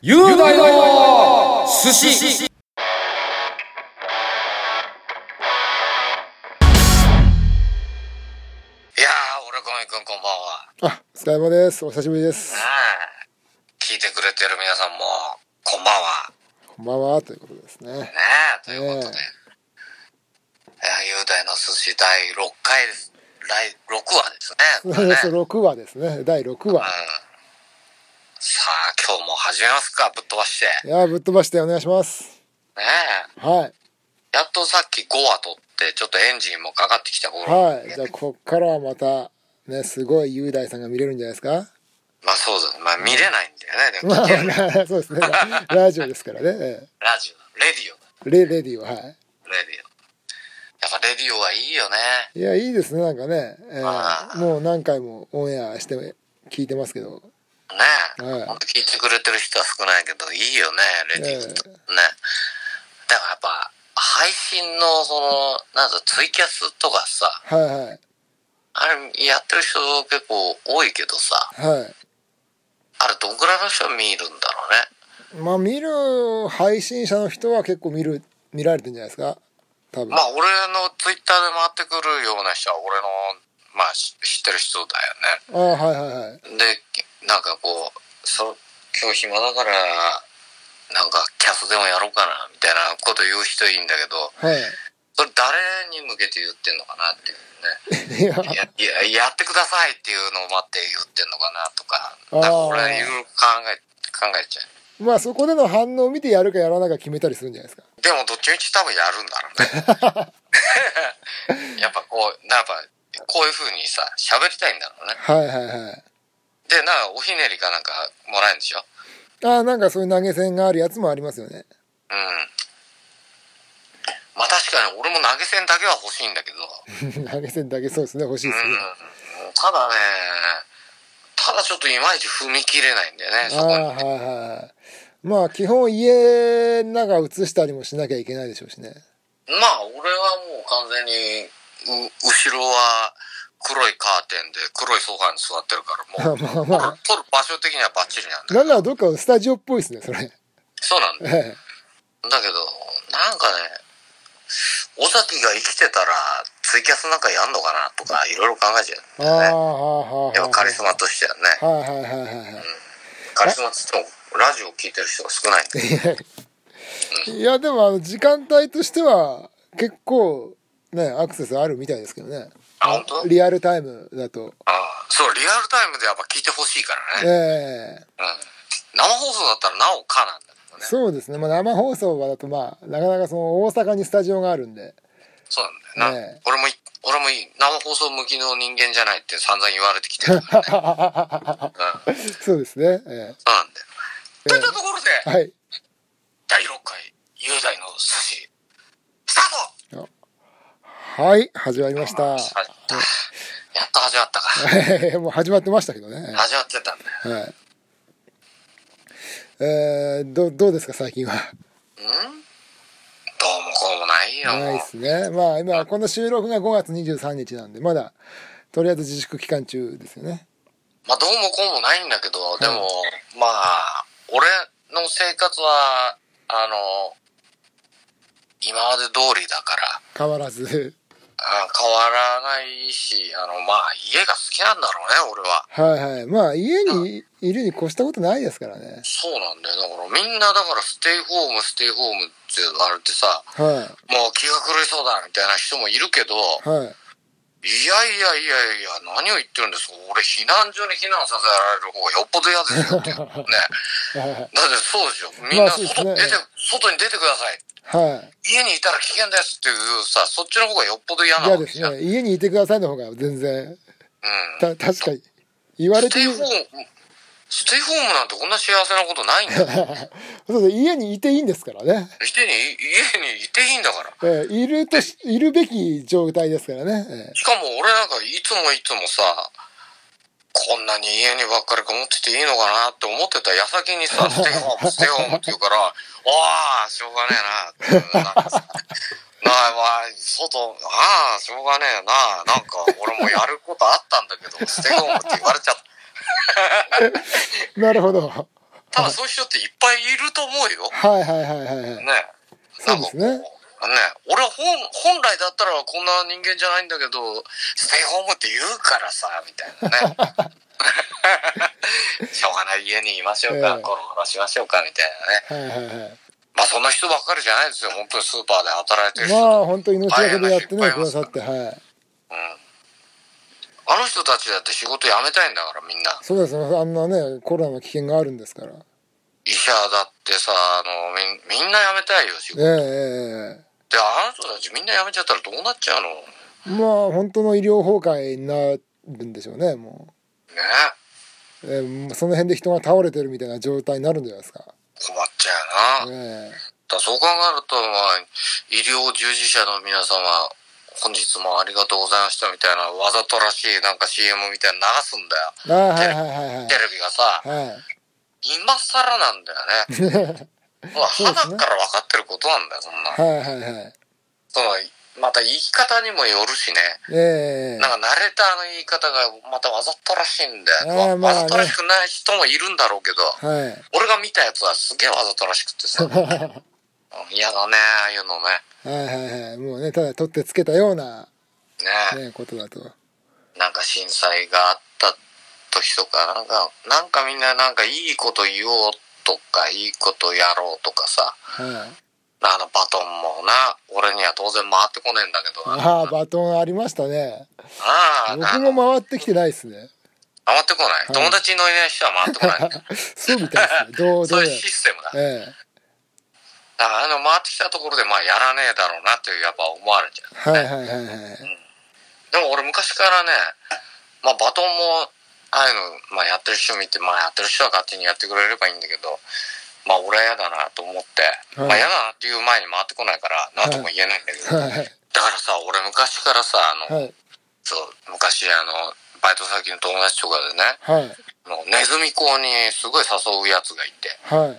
雄大の寿司いやー、俺、ごめんくん、こんばんは。あ、お疲れ様です。お久しぶりです。聞いてくれてる皆さんも、こんばんは。こんばんは、ということですね。ねえ、ということで。いや、雄大の寿司第6回です。第6話ですね。これねそう6話ですね。第6うん。話。さあ、今日も始めますか、ぶっ飛ばして。いやー、ぶっ飛ばしてお願いします。ねえ。はい。やっとさっき5話取って、ちょっとエンジンもかかってきた頃。はい。じゃあ、こっからはまた、ね、すごい雄大さんが見れるんじゃないですか？まあそうだ。まあ見れないんだよね。でもまあ、そうですね。ララジオですからね。えラジオ、レディオレレディオ、はい。レディオ。やっぱレディオはいいよね。いや、いいですね、なんかね。えあーえもう何回もオンエアして聞いてますけど。ねえ、はいほんと聞いてくれてる人は少ないけど、いいよね、レディオってね。だからやっぱ、配信の、その、なんだ、ツイキャスとかさ、はいはい。あれ、やってる人結構多いけどさ、はい。あれ、どんくらいの人見るんだろうね。まあ、見る配信者の人は結構見る、見られてるんじゃないですか？多分。まあ、俺のツイッターで回ってくるような人は、俺の、まあ、し知ってる人だよね。ああ、はいはいはい。で、なんかこう、そ今日暇だから、なんかキャスでもやろうかな、みたいなこと言う人いいんだけど、はい。それ誰に向けて言ってんのかなっていうね。いや、いや、ってくださいっていうのを待って言ってんのかなとか、か俺はいろいろ考え、考えちゃう。まあそこでの反応を見てやるかやらないか決めたりするんじゃないですか。でもどっちみち多分やるんだろうね。やっぱこう、やっぱ、こういう風にさ、喋りたいんだろうね。はいはいはい。で、なんかおひねりかなんかもらえるんでしょ？ああ、なんかそういう投げ銭があるやつもありますよね。うん。まあ確かに俺も投げ銭だけは欲しいんだけど、投げ銭だけそうですね、欲しいですね。うん。ただね、ただちょっといまいち踏み切れないんだよね、あそこに。あ、はいはいはい。まあ基本家の中映したりもしなきゃいけないでしょうしね。まあ俺はもう完全に、う後ろは黒いカーテンで黒いソファに座ってるから、もう、まあまあ撮る場所的にはバッチリなんだなんならどっかスタジオっぽいですね、それ。そうなんだだけど、なんかね、尾崎が生きてたらツイキャスなんかやんのかなとかいろいろ考えちゃうんだよね。はあはあ。やっぱカリスマとしてはね。はいはいはいはいはい。カリスマっつってもラジオ聞いてる人が少ないんで。いやでもあの時間帯としては結構ねアクセスあるみたいですけどねあ本当？リアルタイムだとああそう、リアルタイムでやっぱ聞いてほしいからえね。えうん。生放送だったらなおかなんだけどね。そうですね、まあ、生放送はだとまあなかなかその大阪にスタジオがあるんでそうなんだよな。ねえ俺もい、俺もいい生放送向きの人間じゃないって散々言われてきてるね。うん。そうですね、えそうなんだよ。といったところで、えはい第6回、雄大の寿司、スタートはい始まりました。やっと始まったか。もう始まってましたけどね。始まってたんだよ。はい。えー、どどうですか最近は？うん？どうもこうもないよ。ないですね。まあ今この収録が5月23日なんでまだとりあえず自粛期間中ですよね。まあどうもこうもないんだけど、でも、まあ、俺の生活は、あの、今まで通りだから、変わらずあ変わらないし、あの、まあ、家が好きなんだろうね、俺は。はいはいまあ家にいるに越したことないですからねそうなんだよ。だからみんなだからステイホーム、ステイホームって言われてさ、はもう気が狂いそうだみたいな人もいるけど、いはいいやいやいやいや、何を言ってるんですか俺避難所に避難させられる方がよっぽど嫌ですよってい だってそうでしょ。みんな外出て、外に出てください。はい家にいたら危険ですっていうさ、そっちの方がよっぽど嫌な嫌ですわけじゃん。ね家にいてくださいの方が全然うん。た確かに言われてみステイホーム、ステイホームなんてこんな幸せなことないんだよ。そう家にいていいんですからね、家に、家にいていいんだから。えーいるとしいるべき状態ですからね、えしかも俺なんかいつもいつもさ、こんなに家にばっかりこもってていいのかなって思ってた矢先にさ、ステイホーム、ステイホームって言うから、おー、しょうがねえなって。なあ、まあ、外、ああ、しょうがねえな。なんか、俺もやることあったんだけど、ステイホームって言われちゃった。ー なるほどただそういう人っていっぱいいると思うよ。はいはいはいはいはい。ね。そうですね。ね、俺は本本来だったらこんな人間じゃないんだけど、ステイホームって言うからさ、みたいなね。しょうがない家にいましょうか、ええゴロゴロしましょうか、みたいなね。はいはいはい。まあそんな人ばっかりじゃないですよ。本当にスーパーで働いてる人。まあ本当命がけでやってね、くださって、はい。うん。あの人たちだって仕事辞めたいんだからみんな。そうですね、あんなね、コロナの危険があるんですから。医者だってさ、あの、みんみんな辞めたいよ、仕事。ええええで、あの人たちみんな辞めちゃったらどうなっちゃうの？まあ本当の医療崩壊になるんでしょうね、もう。ええその辺で人が倒れてるみたいな状態になるんじゃないですか。困っちゃうな。えだそう考えると、まあ、医療従事者の皆様、本日もありがとうございましたみたいな、わざとらしいなんか CM みたいなの流すんだよ。はいはいはいはいテレビがさ、はい。今更なんだよね。まあ、そうですね花から分かってることなんだよ、そんな。はいはいはい。その、また言い方にもよるしね。ええなんかナレーターの言い方がまたわざとらしいんだよ。あーまあねわざとらしくない人もいるんだろうけど、はい。俺が見たやつはすげえわざとらしくてさ、うん嫌だね、ああいうのね。はいはいはい。もうね、ただ取ってつけたような、ねね、ことだと。なんか震災があった時とか、なんか、なんかみんななんかいいこと言おうとか、いいことやろうとかさ、はい。あのバトンもな、俺には当然回ってこねえんだけど、ああ、バトンありましたね。ああ、僕も回ってきてないっすね。回ってこない？い友達のいない人は回ってこない？そうみたいですね。どう、どそういうシステムだ。ええ。だからあの回ってきたところでまあやらねえだろうなっていうやっぱ思われちゃう。はいはいはいはい。でも俺昔からね、まあバトンも、ああいうの、まあやってる人見て、まあやってる人は勝手にやってくれればいいんだけど、まあ俺は嫌だなと思って、はいまあ嫌だなっていう前に回ってこないから、なんとも言えないんだけど、はい。だからさ、俺昔からさ、あの、はい。そう、昔あの、バイト先の友達とかでね、はい。もうネズミ講にすごい誘うやつがいて、はい。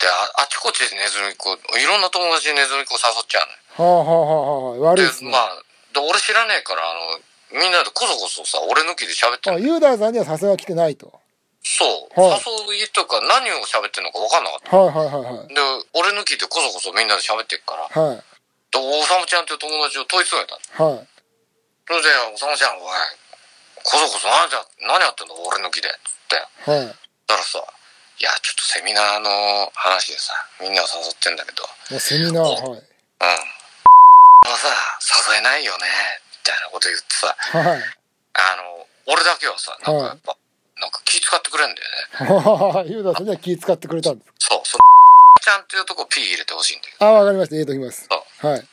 で、ああちこちでネズミ講、いろんな友達にネズミ講誘っちゃうのよ。はあはあはあはあ。悪いですね。まあ、で俺知らねえから、あの、みんなでこそこそさ、俺抜きで喋ってんあ、のユーダーさんにはさすが来てないと。そう。はい誘いとか何を喋ってんのか分かんなかった。はいはいはいはい。で、俺抜きでこそこそみんなで喋ってるから、はい。で、おさむちゃんっていう友達を問い詰めたの。はい。それで、おさむちゃん、おい、こそこそ何や何やってんの俺抜きで。つって。はい。だからさ、いや、ちょっとセミナーの話でさ、みんなを誘ってんだけど、もうセミナー、はい。うん。あのさ、誘えないよね、みたいなこと言ってさ、はい。あの、俺だけはさ、なんかやっぱ、なんか気使ってくれんだよね。ユーダーさんには気使ってくれたんです。そう、その、ちゃんっていうとこ P 入れてほしいんだけど、あ、わかりました。入れときます。そう。はい。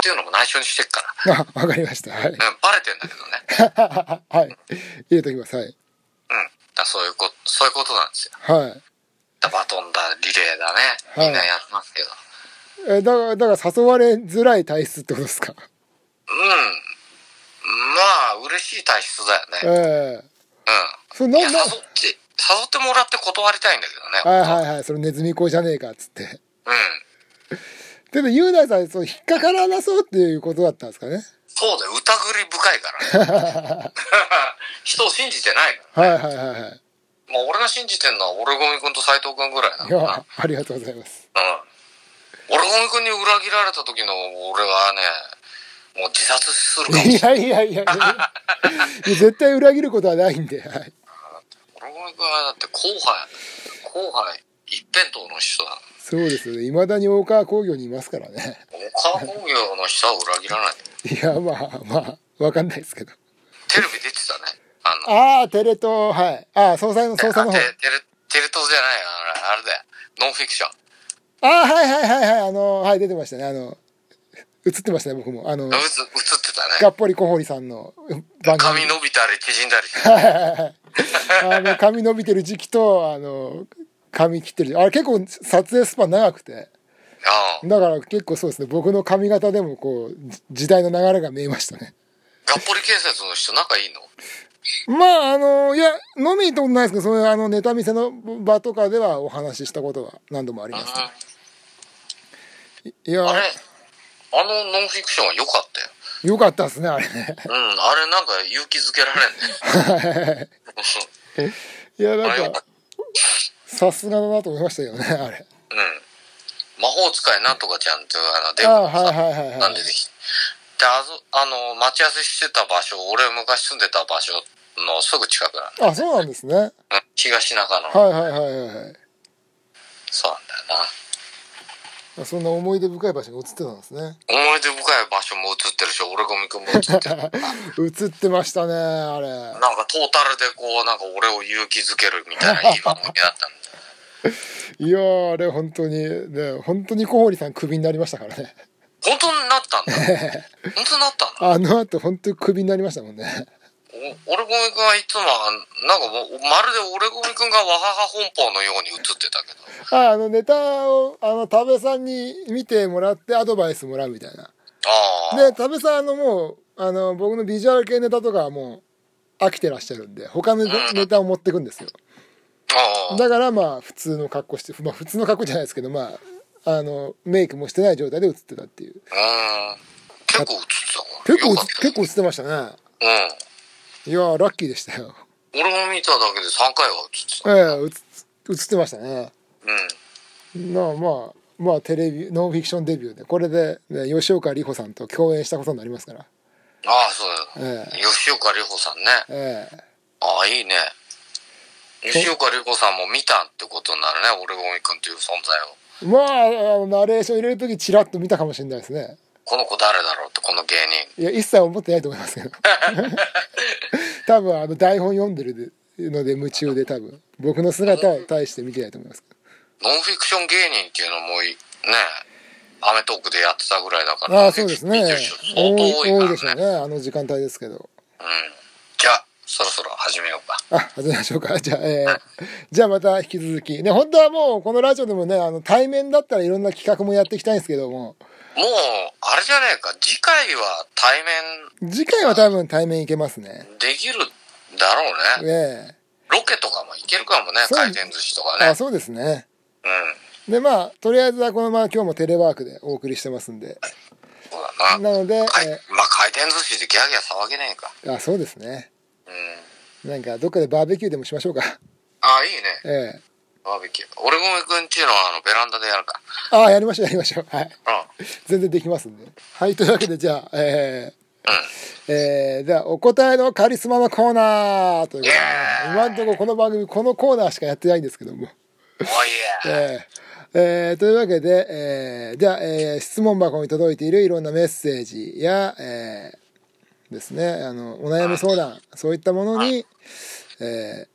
っていうのも内緒にしてっから。あ、わかりました。はい。うん、バレてんだけどね。はい。入れときます。はい。うん。だそういうこと、そういうことなんですよ。はい。だバトンだ、リレーだね。はいみんなやってますけど。え、だから、だから誘われづらい体質ってことですか？うん。まあ、嬉しい体質だよね。えうん。えそれいや、な、誘な、って、誘ってもらって断りたいんだけどね。はいはいはい。それネズミ講じゃねえかっつって。うん。でもユーダーさん、そう、引っかからなそうっていうことだったんですかね。そうだよ、疑り深いから。人を信じてないから。はいはいはいはい。まあ、俺が信じてんのは、俺ゴミ君と斎藤君ぐらいないやのか、ありがとうございます。な。うん。俺ゴミ君に裏切られた時の俺はね、もう自殺するかもしれない。いやいやいや絶対裏切ることはないんで、はい。俺ゴミ君はだって後輩、後輩一辺倒の人だ。そうですよね。未だに大川工業にいますからね。岡工業の人は裏切らない。いや、まあまあ、わかんないですけど。テレビ出てたね。あの、ああ、テレ東、はい。ああ、総裁の総裁の方。あテテレ、テレ東じゃないよあれあれだよ。ノンフィクション。ああ、はいはいはいはい。あの、はい、出てましたね。あの、映ってましたね、僕も。あの映ってたがね。っぽり小堀さんの番髪伸びたり縮んだり。あの、髪伸びてる時期と、あの、髪切ってる。あれ結構撮影スパン長くて。ああ。だから結構そうですね、僕の髪型でもこう、じ時代の流れが見えましたね。がっぽり建設の人仲いいの？まあ、あの、いや、飲みにとないですけど、そういうあの、ネタ見せの場とかではお話ししたことは何度もあります、ね。いやあれ、あのノンフィクションは良かったよ。よかったですね、あれね。うん、あれなんか勇気づけられんね。いや、なんかさすがだなと思いましたけどねあれうん。魔法使いなんとかちゃんっていうあの、デああブのさはいはいはいはいなんでであそあの、待ち合わせしてた場所、俺昔住んでた場所のすぐ近くなんだ。あそうなんですねうん東中野。はいはいはいはいはいそうなんだよな。そんな思い出深い場所が映ってたんですね思い出深い場所も映ってるし、俺ゴミくんも映ってる。映ってましたねあれなんかトータルでこう、なんか俺を勇気づけるみたいないい番組だったんだよ。いやーあれ本当にね本当に小堀さんクビになりましたからね本当になったんだ。本当になったんだ。あの後本当にクビになりましたもんねお俺ゴミくんはいつも、なんかもう、まるで俺ゴミくんがわはは本邦のように映ってたけど。ああのネタをあの多部さんに見てもらってアドバイスもらうみたいなああ。で多部さんあのもうあの僕のビジュアル系ネタとかはもう飽きてらっしゃるんで他のネタを持ってくんですよああ。だからまあ普通の格好してまあ普通の格好じゃないですけどまああのメイクもしてない状態で映ってたっていううん。結構映ってたわ。結構結構映ってましたねうん。いやーラッキーでしたよ俺も見ただけで3回は映ってた。ええ映映ってましたねうん。まあまあまあテレビノンフィクションデビューでこれで、ね、吉岡里帆さんと共演したことになりますからああ、そうだよ。え吉岡里帆さんね。ええああ、いいね。吉岡里帆さんも見たってことになるね。俺ゴミくんという存在を。えまああのナレーション入れる時チラッと見たかもしれないですねこの子誰だろうって、この芸人。いや一切思ってないと思いますけど 多分あの台本読んでるので夢中で多分僕の姿を対して見てないと思いますノンフィクション芸人っていうのもいね、アメトークでやってたぐらいだから。ああそうですね相当多いね。多いでしょうねあの時間帯ですけどうん。じゃあ、そろそろ始めようか。あ始めましょうかじゃあ、えーじゃあまた引き続きね本当はもうこのラジオでもねあの対面だったらいろんな企画もやっていきたいんですけどももう、あれじゃねえか。次回は対面次回は多分対面いけますねできるだろうね。ええロケとかもいけるかもね。回転寿司とかねあ。そうですねうん。でまあとりあえずはこのまま今日もテレワークでお送りしてますんでそうだな。なので、はいえまあ回転寿司でギャーギャー騒げねえか。ーあそうですねうん。なんかどっかでバーベキューでもしましょうかあ、いいね。ええバーベキュー。俺ごめくんちのあのベランダでやるか。ああやりましょうやりましょうはいうん。全然できますんではいというわけでじゃあえうん。ーえー、ではお答えのカリスマのコーナーということで、今のところこの番組このコーナーしかやってないんですけどもえ。えーえーというわけで、えーでは、えー質問箱に届いているいろんなメッセージや、えーですねあのお悩み相談そういったものに、え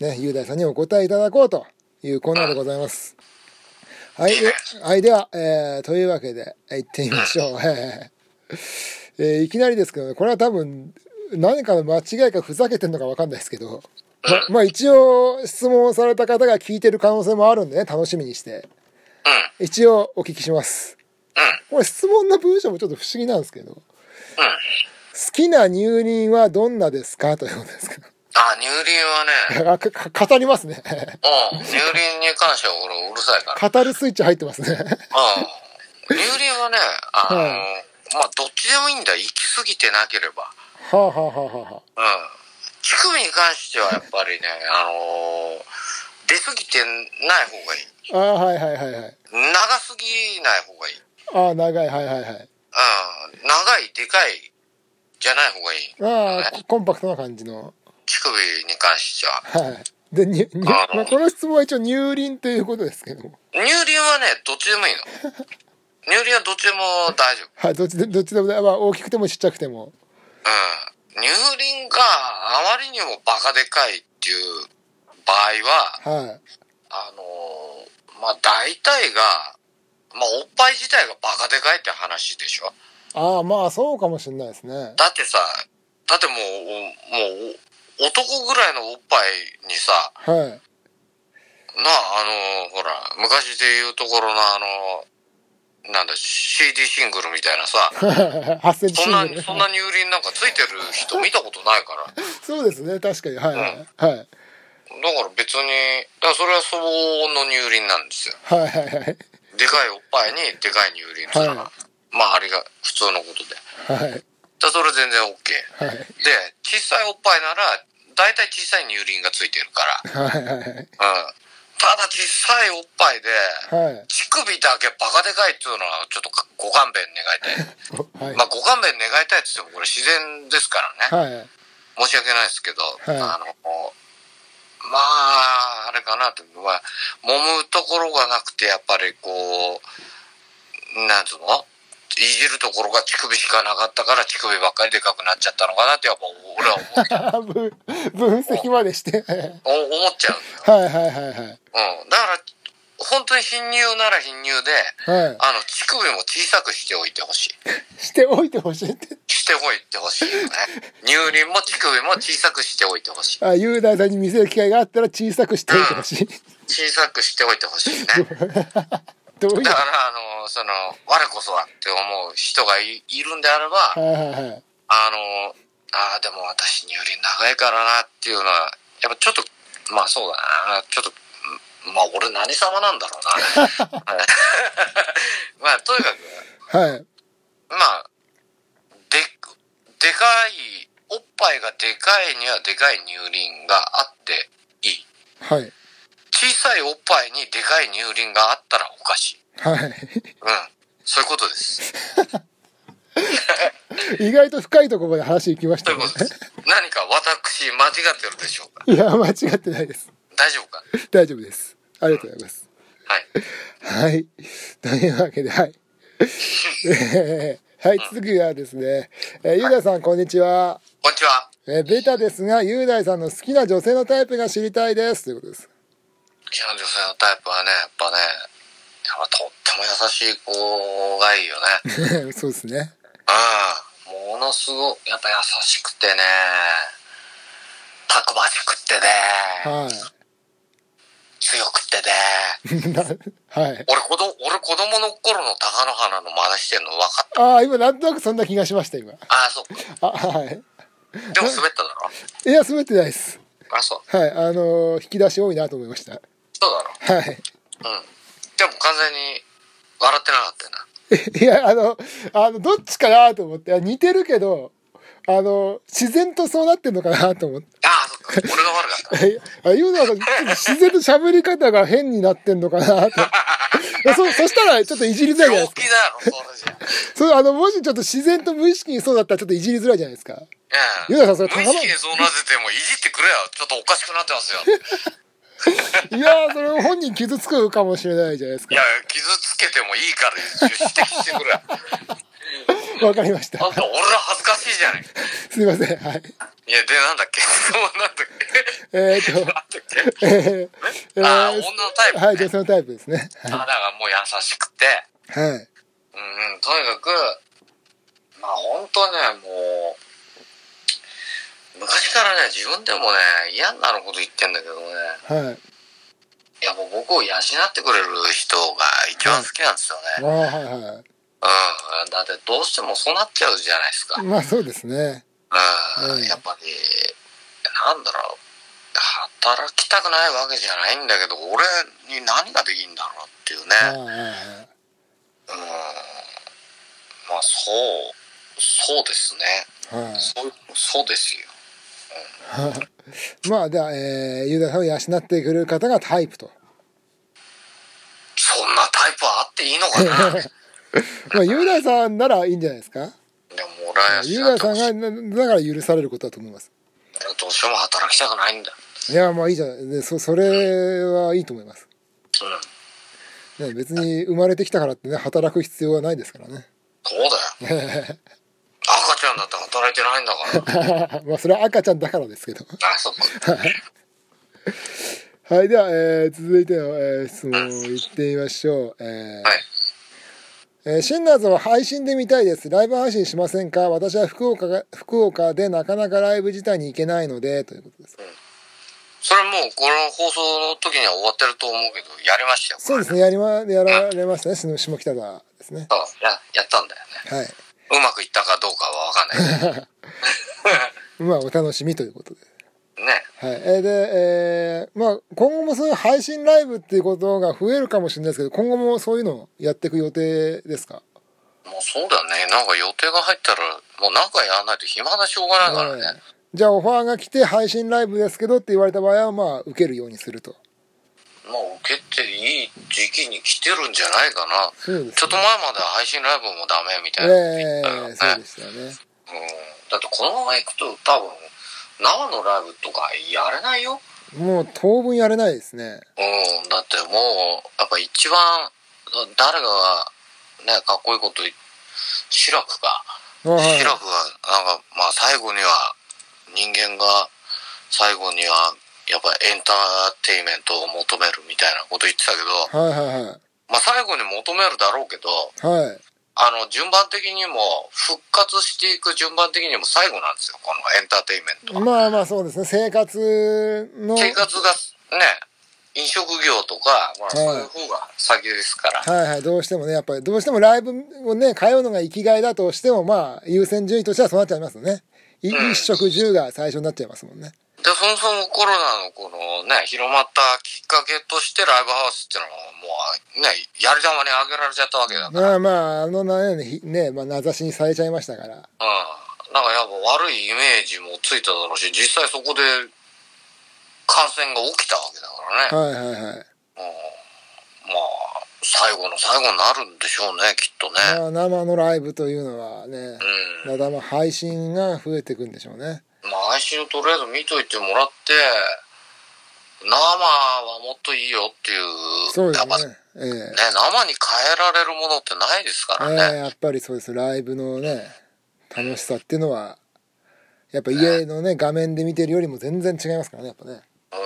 ーね、雄大さんにお答えいただこうというコーナーでございます。はい、ではい、では、えーというわけで行ってみましょう。えーえーいきなりですけどねこれは多分何かの間違いかふざけてんのか分かんないですけど、ままあ一応質問された方が聞いてる可能性もあるんでね楽しみにしてうん。一応お聞きしますうん。これ質問の文章もちょっと不思議なんですけど好うん。きな乳輪はどんなですか？ということですけどあ、乳輪はね、語りますねうん。乳輪に関しては俺うるさいから。語るスイッチ入ってますねうん。乳輪はね、あの、はまあ、どっちでもいいんだ。行き過ぎてなければ。はあはあはあはあうん。乳首に関してはやっぱりね、あの出過ぎてない方がいい。ああはいはいはいはい長すぎない方がいい。ああ長いはいはいはいうん。長い、でかい、じゃない方がいい。ああコンパクトな感じの乳首に関しては。はいでににあのまあ、この質問は一応乳輪ということですけども乳輪はね、どっちでもいいの。乳輪はどっちでも大丈夫。はいどっちでどっちでもねまあ大きくてもちっちゃくてもうん。乳輪があまりにもバカでかいっていう場合は、はいあのーまあ大体が、まあおっぱい自体がバカでかいって話でしょ。ああまあそうかもしれないですねだってさ、だってもう、おもう、男ぐらいのおっぱいにさ、はい。なあ、あの、ほら、昔で言うところのあの、なんだ、CD シングルみたいなさ、8センチそんなそんな乳輪なんかついてる人見たことないから。そうですね確かに。はいはいはい。だから別に、だからそれは相応の乳輪なんですよ。はいはいはい。でかいおっぱいにでかい乳輪は、はまああれが普通のことで。はいらそれ全然 OK。はいで、小さいおっぱいなら、大体小さい乳輪がついてるから。はいはいはいうん。ただ小さいおっぱいで、はい乳首だけバカでかいっていうのはちょっとご勘弁願いたい。はいまあご勘弁願いたいって言ってもこれ自然ですからね。はい申し訳ないですけど、はいあの、まあ、あれかなと、まあ、揉むところがなくて、やっぱりこう、なんつうの？いじるところが乳首しかなかったから乳首ばっかりでかくなっちゃったのかなってやっぱ俺は思っちゃう 分分析までしてお思っちゃう。はいはいはいはいうん。だから、本当に貧乳なら貧乳で、はあの、乳首も小さくしておいてほしい。いしておいてほしいってしておいてほしいよね。乳輪も乳首も小さくしておいてほしい。あ雄大さんに見せる機会があったら小さくしておいてほしい小さくしておいてほしいね。どういう？だから、あの、その、我こそはって思う人がいいるんであれば、はいはいはいあの、ああ、でも私乳輪長いからなっていうのは、やっぱちょっと、まあそうだな、ちょっと、うんまあ俺何様なんだろうな。まあとにかく、はいまあ、で、でかい、おっぱいがでかいにはでかい乳輪があっていい。はい小さいおっぱいにでかい乳輪があったらおかしい。はいうん。そういうことです。意外と深いところまで話行きましたね。何か私間違ってるでしょうか？いや間違ってないです大丈夫か？大丈夫ですありがとうございますはい。はい。というわけで、はい。え ーはい、次はですね、えー、ゆうだいさん、こんにちは。こんにちは。えーベタですが、ゆうだいさんの好きな女性のタイプが知りたいです。ということです。好きな女性のタイプはね、やっぱね、やっぱとっても優しい子がいいよね。そうですね。うん。ものすごい、やっぱ優しくてね、たくましくってね、は強くってね。はい。俺子供、俺子供の頃の貴乃花の真似してんの分かった？ああ、今、なんとなくそんな気がしました、今。ああ、そうか。あ、はい。でも滑っただろ？いや、滑ってないです。あそう。はい。あのー引き出し多いなと思いました。そうだろはい。うん。でも完全に笑ってなかったよな。いや、あの、あの、どっちかなと思って、あ似てるけど、あの、自然とそうなってんのかなと思って。ああ、そっか。俺が悪かった。え あ、ゆうなさん、ちょっと自然と喋り方が変になってんのかなと。そ、そしたら、ちょっといじりづらいじゃないですか。そう、あの、もしちょっと自然と無意識にそうだったら、ちょっといじりづらいじゃないですか。うんゆうなさんそれ無意識にそうなっててもいじってくれよ。ちょっとおかしくなってますよ。いやー、それ本人傷つくかもしれないじゃないですかいや。、傷つけてもいいから指摘してくれ。わかりました。あんた俺ら恥ずかしいじゃない。すいません。はい。いや、で、なんだっけ？そうなんだっけ？えー、っと、えー、えあ女のタイプ、ね。はい、女性のタイプですね。あだからもう優しくて、はい。うんうん、とにかく、まあ本当ね、もう、昔からね、自分でもね、嫌になること言ってんだけどね、はい。いやもう僕を養ってくれる人が一番好きなんですよあね。あ、はいはい。うん。だってどうしてもそうなっちゃうじゃないですか。うん。まあそうですね。うんやっぱり、なんだろう、働きたくないわけじゃないんだけど、俺に何ができんだろうっていうね。はいはいはい。うん。まあそう、そうですね。はいそう、そうですよ。まあ、じゃあ、えー、ユダさんを養ってくれる方がタイプと。そんなタイプあっていいのかな？で まあ、ユダさんならいいんじゃないですか？も俺はユダさんが、なだから許されることだと思います。どうしても働きたくないんだ。いや、まあいいじゃない。でそ、それはいいと思います。うん。ね、別に生まれてきたからってね、働く必要はないですからね。そうだよ。赤ちゃんだって働いてないんだから。まあ、それは赤ちゃんだからですけど。あ、そっか。はい、では、えー続いての、えー質問を言ってみましょう。えーはい。えーシンナーズを配信で見たいです。ライブ配信しませんか？私は福岡が、福岡でなかなかライブ自体に行けないので、ということです。それもうこの放送の時には終わってると思うけど、やりましたよ。そうですね、やりま、やられましたね、下下北沢ですね。そうや、やったんだよね。はい。うまくいったかどうかはわかんない。まあ、お楽しみということで。ね。はい。えーで、えーまあ、今後もそういう配信ライブっていうことが増えるかもしれないですけど、今後もそういうのをやっていく予定ですか？もうそうだよね。なんか予定が入ったら、もうなんかやらないと暇なしょうがないからね。はいじゃあオファーが来て配信ライブですけどって言われた場合はまあ受けるようにするとまあ受けていい時期に来てるんじゃないかな。そうですちょっと前まで配信ライブもダメみたいえなこと言ったよね。えそうでしたよねうん。だってこのまま行くと多分、生のライブとかやれないよ。もう当分やれないですねうん。だってもう、やっぱ一番、誰がね、かっこいいこと言シラクか。あはいシラクが、なんか、まあ最後には、人間が最後には、やっぱエンターテイメントを求めるみたいなこと言ってたけど、はいはいはい。まあ最後に求めるだろうけど、はい。あの、順番的にも、復活していく順番的にも最後なんですよ、このエンターテイメントは。まあまあそうですね。生活の生活がね、飲食業とか、まあそういう方が先ですから。はいはい。どうしてもねやっぱりどうしてもライブをね通うのが生きがいだとしてもまあ優先順位としてはそうなっちゃいますよね。いうん。一食十が最初になっちゃいますもんねで、そもそもコロナのこのね、広まったきっかけとしてライブハウスっていうのはもうね、やり玉にあげられちゃったわけだから。うん。まあまああのねひね、まあ、名指しにされちゃいましたからなんかやっぱ悪いイメージもついただろうし、実際そこで感染が起きたわけだからね。はいはいはいうんまあ、最後の最後になるんでしょうね、きっとね。まあ生のライブというのはねうん。まだまあ配信が増えていくんでしょうねまあ、配信をとりあえず見といてもらって、生はもっといいよっていう。そうですねええね、生に変えられるものってないですからね。ええやっぱりそうですライブのね楽しさっていうのはやっぱ家のね画面で見てるよりも全然違いますからねやっぱねう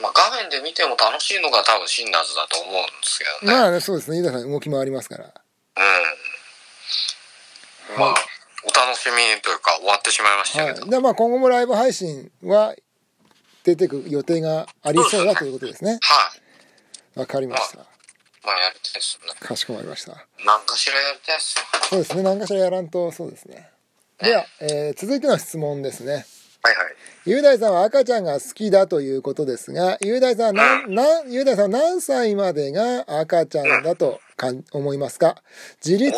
ん。まあ、画面で見ても楽しいのが多分シンナーズだと思うんですけどね。まあねそうですね飯田さん動き回りますからうん。まあ、お楽しみにというか終わってしまいましたけど。はい、でまあ今後もライブ配信は出てく予定がありそうだということですねはい。わかりましたまあ、やりたいですよね。かしこまりましたなんかしらやりたいですよ。そうですね何かしらやらんとそうですねでは、えー続いての質問ですねはいはい。雄大さんは赤ちゃんが好きだということですが雄大さんは何何雄大さんは何歳までが赤ちゃんだとかん思いますか？自立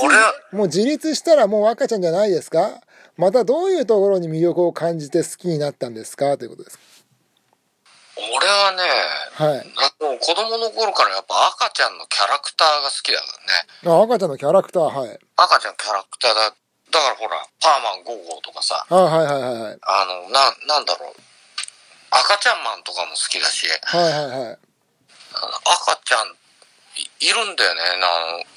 もう自立したらもう赤ちゃんじゃないですか？またどういうところに魅力を感じて好きになったんですか？ということです。俺はね、はい。もう子供の頃からやっぱ赤ちゃんのキャラクターが好きだからね。あ赤ちゃんのキャラクターはい。赤ちゃんキャラクターだ。だからほら、パーマン5号とかさ、あはいはいはいはい。あの、な、なんだろう。赤ちゃんマンとかも好きだし、はいはいはい。赤ちゃんいいるんだよね。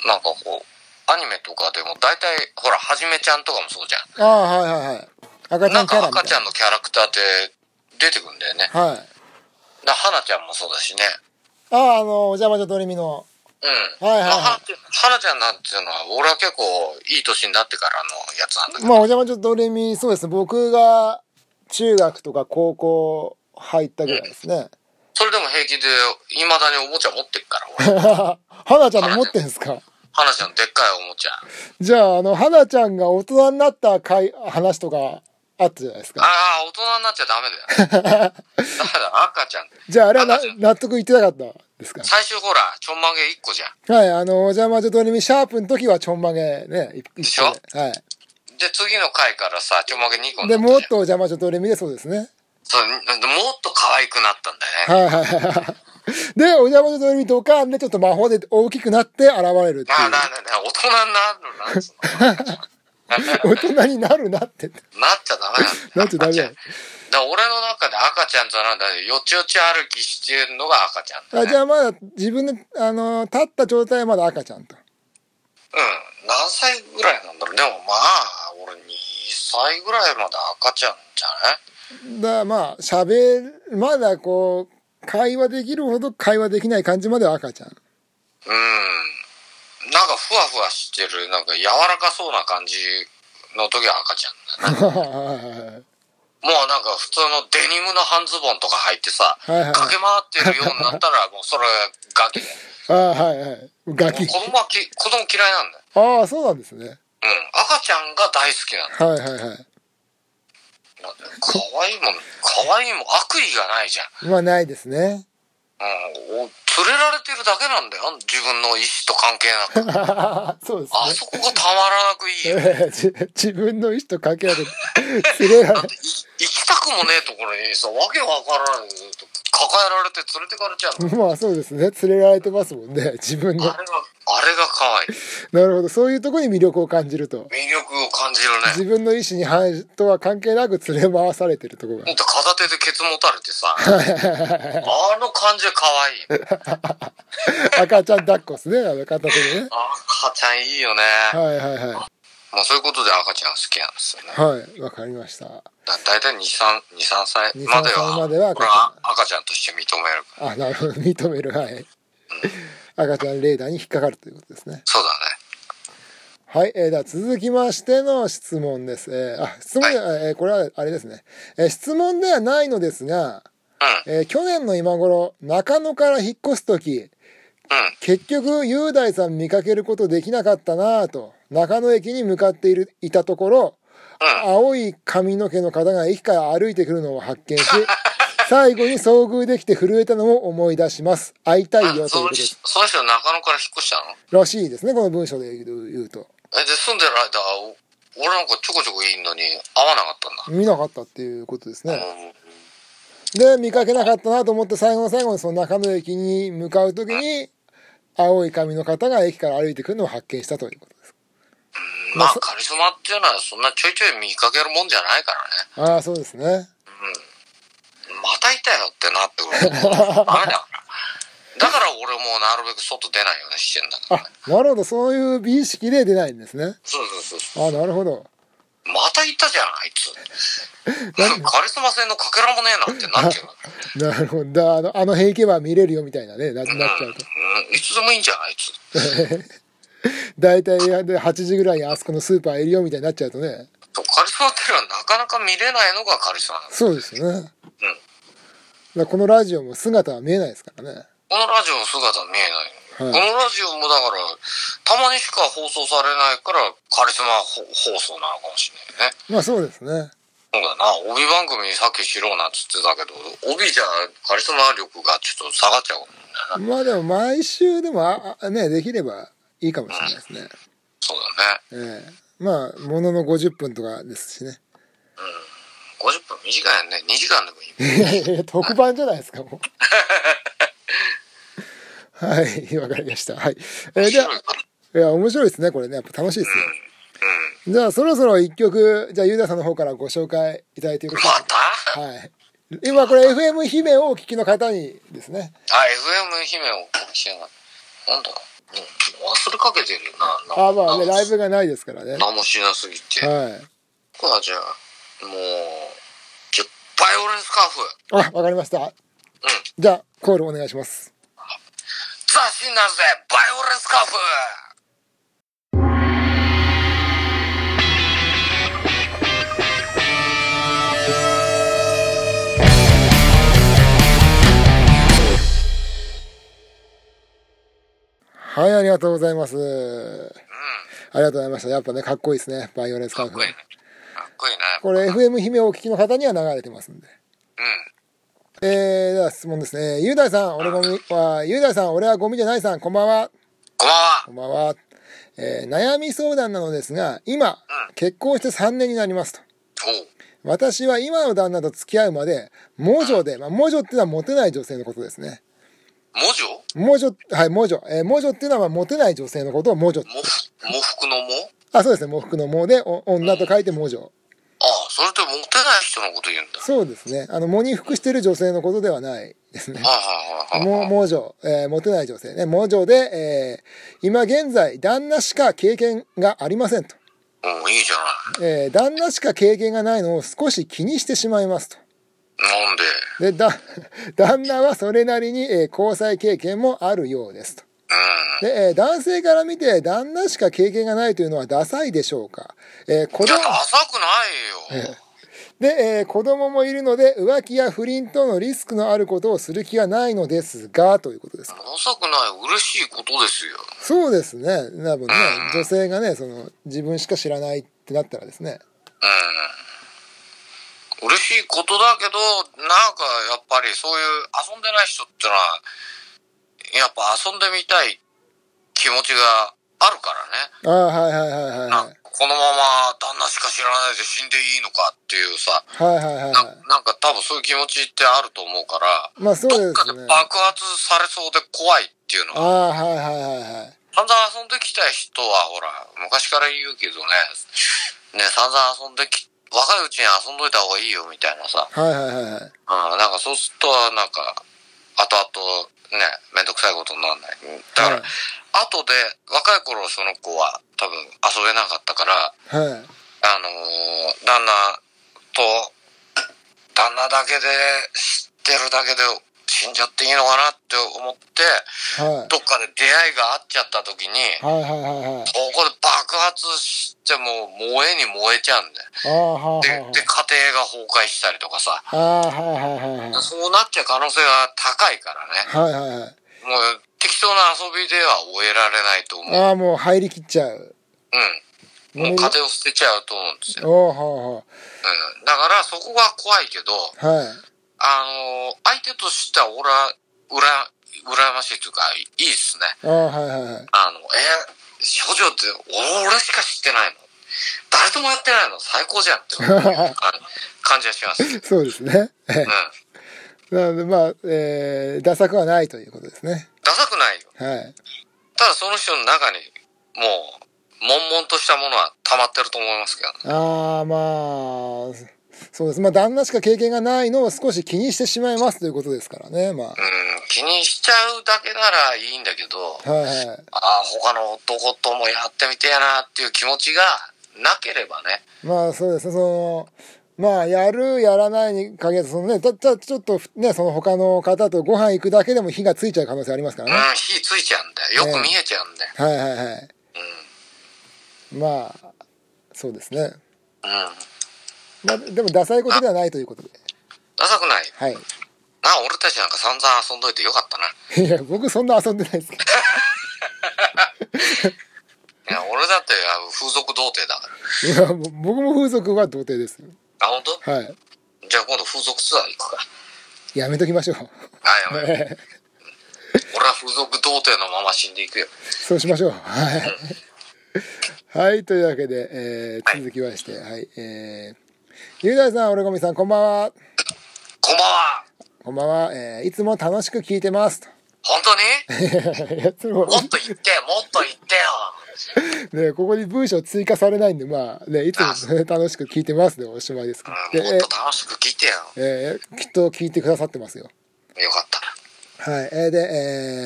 ななんかこう、アニメとかでも大体、ほら、はじめちゃんとかもそうじゃん。あはいはいはい赤ちゃなんかんキャラみたい赤ちゃんのキャラクターって出てくんだよね。なはいだ花ちゃんもそうだしね。ああのお邪魔女ドレミのうん。はいはいはいまあは花ちゃんなんていうのは、俺は結構いい年になってからのやつなんだけど。まあお邪魔女ドレミそうですね僕が中学とか高校入ったぐらいですねそれでも平気で、未だにおもちゃ持ってるから、俺。花ちゃんの持ってんすか？花ちゃんでっかいおもちゃ。じゃああの花ちゃんが大人になった回話とかあったじゃないですかああ、大人になっちゃダメだよ。だから赤ちゃん。じゃああれはな納得いってなかったですか？最初ほら、ちょんまげ1個じゃん。はいあのお邪魔女ドレミシャープの時はちょんまげねい一しょ？個ではいで、次の回からさ、ちょんまげ2個にでもっとお邪魔女ドレミでそうですねそう、もっと可愛くなったんだよね。はいはいはいでお邪魔女ドレミドカンでちょっと魔法で大きくなって現れるってなあ、いうなあ、なあ、大人になるな。大人になるなってなっちゃダメなんだよ。なっちゃダメだ俺の中で赤ちゃんとなんだよ。よちよち歩きしてるのが赤ちゃんだ、ね。あじゃあまだ自分であの立った状態はまだ赤ちゃんとうん。何歳ぐらいなんだろう。でもまあ、俺2歳ぐらいまで赤ちゃんじゃない？だまあ喋るまだこう会話できるほど会話できない感じまでは赤ちゃんうん。なんかふわふわしてる、なんか柔らかそうな感じの時は赤ちゃんだ もうなんか普通のデニムの半ズボンとか履いてさ、いはい駆け回ってるようになったら もうそれガキで。あはいはいガキ子供はき、子供嫌いなんだよ。ああそうなんですねうん。赤ちゃんが大好きなんだよ。はいはいはい可愛いもん、可愛いもん悪意がないじゃん。まあないですねうん、お連れられてるだけなんだよ。自分の意思と関係なく。そうですあそこがたまらなくいいよ。自分の意思と関係なく、連れられ行きたくもねえところにさ、わけわからないずっと抱えられて連れてかれちゃうの？まあそうですね。連れられてますもんね。自分のあ。れが、あれが可愛い。なるほど。そういうところに魅力を感じると。魅力を感じるね。自分の意思に反とは関係なく連れ回されてるところがほんと片手でケツ持たれてさ、あの感じが可愛い。赤ちゃん抱っこですね。あの片手でね。赤ちゃんいいよね。はいはいはい。まあそういうことで赤ちゃん好きなんですよね。はい。わかりました。だだいたい2、3、2、3歳2まで3歳は、までは赤ちゃん赤ちゃんとして認めるから。あ、なるほど。認める。はい。赤ちゃんレーダーに引っかかるということですね。そうだね。はい。えー、では続きましての質問です。えー、あ、質問で、えーこれはあれですね。えー質問ではないのですが、うん、えー去年の今頃、中野から引っ越すとき、うん。結局、雄大さん見かけることできなかったなぁと、中野駅に向かっている、いたところ、うん。青い髪の毛の方が駅から歩いてくるのを発見し、最後に遭遇できて震えたのも思い出します。会いたいよというそのことです。その人中野から引っ越したの？らしいですね、この文章で言うと。え、で、住んでる間、お俺なんかちょこちょこいいのに会わなかったんだ。見なかったっていうことですね。うん。で、見かけなかったなと思って最後の最後にその中野駅に向かうときに、青い髪の方が駅から歩いてくるのを発見したということ。まあ、カリスマっていうのはそんなちょいちょい見かけるもんじゃないからね。ああ、そうですね。またいたよってなってくると。ダメだから。だから俺もなるべく外出ないようにしてんだからあね。、なるほど、そういう美意識で出ないんですね。そうそうそう。あなるほど。またいたじゃん、あいつ。カリスマ性のかけらもねえなってなっちゃう。なるほど。だあの、あの平家は見れるよみたいなね、ななっちゃうと。うん、いつでもいいんじゃん、あいつ。大体で8時ぐらいにあそこのスーパーいるよみたいになっちゃうとね。そうカリスマっていうのはなかなか見れないのがカリスマ。そうですよね。だからこのラジオも姿は見えないですからね。このラジオの姿見えない。はいこのラジオもだから、たまにしか放送されないから、カリスマ放送なのかもしれないね。まあそうですね。そうだな、帯番組にさっきしろなんつってたけど、帯じゃカリスマ力がちょっと下がっちゃうもんね。まあでも毎週でもああね、できればいいかもしれないですね。そうだね。ええまあ、ものの50分とかですしね。50分短いよね。2時間でもいい。いやいや特番じゃないですか、もう。はい、わかりました。はい。えー、じゃあ、いや、面白いですね、これね。やっぱ楽しいですよ。じゃあ、そろそろ一曲、じゃあ、ゆうださんの方からご紹介いただいてよろしいでますか？た？はい。今、これ FM 姫をお聞きの方にですね。あ、FM 姫をお聞きしながら。なんだうん忘れかけてるよな。なあまあね、ライブがないですからね。何もしなすぎて。はい。これはじゃあ、もう、じゃあバイオレンスカーフ。あ、わかりました。じゃあ、コールお願いします。ザ・シンナーズでバイオレンスカーフはい、ありがとうございます。うん。ありがとうございました。やっぱね、かっこいいですね。バイオレンスカーフかっこいいね。かっこいいね。これ FM 姫をお聞きの方には流れてますんで。うん。えー、では質問ですね。ゆうだいさん、俺ゴミは、ゆうだいさん、俺はゴミじゃないさん、こんばんは。こんばんは。こんばんは。えー悩み相談なのですが、今、結婚して3年になりますと。私は今の旦那と付き合うまで、魔女で、まあ、魔女っていうのはモテない女性のことですね。魔女はい、魔女。えー魔女っていうのはまあモテない女性のことを魔女。もふ、喪服の喪？あ、そうですね。喪服の喪で、お女と書いて魔女。ああ、それってモテない人のこと言うんだ。そうですね。あの、喪に服してる女性のことではないですね。はいはいはいもはい。魔女、えーモテない女性ね。魔女で、えー今現在、旦那しか経験がありませんと。うん、いいじゃない。えー旦那しか経験がないのを少し気にしてしまいますと。なんでで、だ、旦那はそれなりに、えー交際経験もあるようですと。うん。で、えー男性から見て旦那しか経験がないというのはダサいでしょうか？えー子いや、供ダサくないよ。で、えー子供もいるので浮気や不倫等のリスクのあることをする気はないのですが、ということです。ダサくない。嬉しいことですよ。そうですね。多分ね、女性がね、その、自分しか知らないってなったらですね。うん。嬉しいことだけど、なんかやっぱりそういう遊んでない人ってのは、やっぱ遊んでみたい気持ちがあるからね。ああはいはいはいはいなはいこのまま旦那しか知らないで死んでいいのかっていうさ、はいはいはいなはい。なんか多分そういう気持ちってあると思うから、まあそうどっかですねで爆発されそうで怖いっていうのは、ああはいはいはいはい。散々遊んできた人はほら、昔から言うけどね、ね、散々遊んでき、若いうちに遊んどいた方がいいよみたいなさ、はいはいはいはい。うん、なんかそうすると、なんか、後々、ね、めんどくさいことにならない。だから、はい。後で、若い頃その子は多分遊べなかったから、はい。あのー旦那と、旦那だけで知ってるだけで死んじゃっていいのかなって思って、はいどっかで出会いがあっちゃった時に、はいはいはいはいそこで爆発してもう燃えに燃えちゃうんだよ。ああはいで、はいはいで、家庭が崩壊したりとかさ、はいはいはいはいそうなっちゃう可能性が高いからね。はいはいはいもう適当な遊びでは終えられないと思う。ああもう入りきっちゃううん。もう家庭を捨てちゃうと思うんですよ。おおはうん。だからそこが怖いけど、はいあのー相手としては俺は、うら、羨ましいというか、いいっすね。ああはいはいはいあの、え少女って俺俺しか知ってないの誰ともやってないの最高じゃんって感 感じがします。うん。そうですねなのでまあ、えー、ダサくはないということですねダサくないよ。はいただその人の中に、もう、悶々としたものは溜まってると思いますけどね。ああまあそうですまあ旦那しか経験がないのを少し気にしてしまいますということですからねまうん、気にしちゃうだけならいいんだけど、あはいはいああ、他の男ともやってみてえなっていう気持ちがなければね。まあそうですねそのまあやるやらないに限らずそのねたたちょっとねその他の方とご飯行くだけでも火がついちゃう可能性ありますかうんらね、、火ついちゃうんだよ。よく見えちゃうんだよ。はいはいはいうん。まあそうですねうん。まあでもダサいことではないということでダサくない？よ。はいなあ、俺たちなんか散々遊んどいてよかったな。いや僕そんな遊んでないですけど いや、俺だって風俗童貞だから。いや僕も風俗は童貞ですよあ、本当？はいじゃあ今度風俗ツアー行くか。やめときましょうあ、やめ俺は風俗童貞のまま死んでいくよ。そうしましょうはいはいというわけで、えー続きましてはいえー、雄大さんオレゴミさんこんばんはこんばんは。こんばんは、えーいつも楽しく聞いてますと本当に？ももっと言って、もっと言ってよ。ね、ここに文章追加されないんで、まあね、いつも、ね、楽しく聞いてますでおしまいですけど。でうんもっと楽しく聞いてよ。えーきっと聞いてくださってますよ。よかったな。はい。えーで、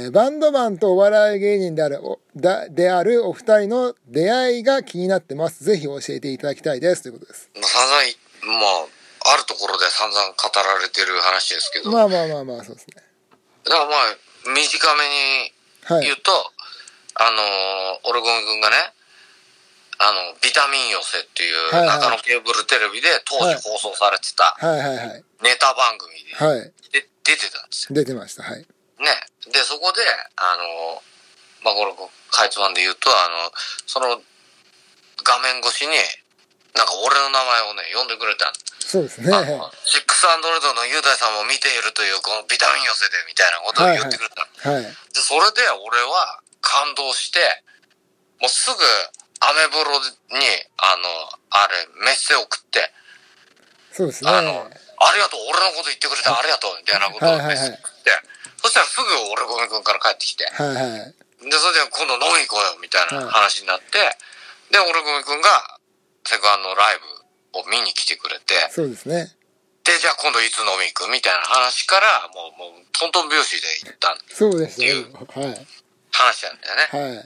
えーバンドマンとお笑い芸人である、おだであるお二人の出会いが気になってます。ぜひ教えていただきたいです。ということです。まあ散々い、もう、あるところで散々語られてる話ですけど、まあまあまあまあ、そうですね。だからまあ、短めにはい言う。と、あのーオレゴン君がね、あの、ビタミン寄せっていうはいはい中野ケーブルテレビで当時放送されてたはいはいはい。ネタ番組で,、はい。で出てたんですよ。出てました。はい。ね。で、そこで、あの、まあ、これ、かいつまんで言うと、あの、その、画面越しに、なんか俺の名前をね、呼んでくれたんそうですね。シックスアンドロイドの雄大さんも見ているという、このビタミン寄せで、みたいなことを言ってくれたの。はい。で、それで俺は感動して、もうすぐ、アメブロに、あの、あれ、メッセ送って、そうですね。あの、ありがとう、俺のこと言ってくれてありがとう、みたいなことをメッセ送って、そしたらすぐ俺ごめん君から帰ってきて、はいはい。で、それで今度飲み行こうよ、みたいな話になって、で、俺ごめん君が、セカンのライブを見に来てくれて、そうですね。で、じゃあ今度いつ飲み行くみたいな話から、もう、もう、トントン拍子で行ったそうですね。ってはい。話なんだよね。はい。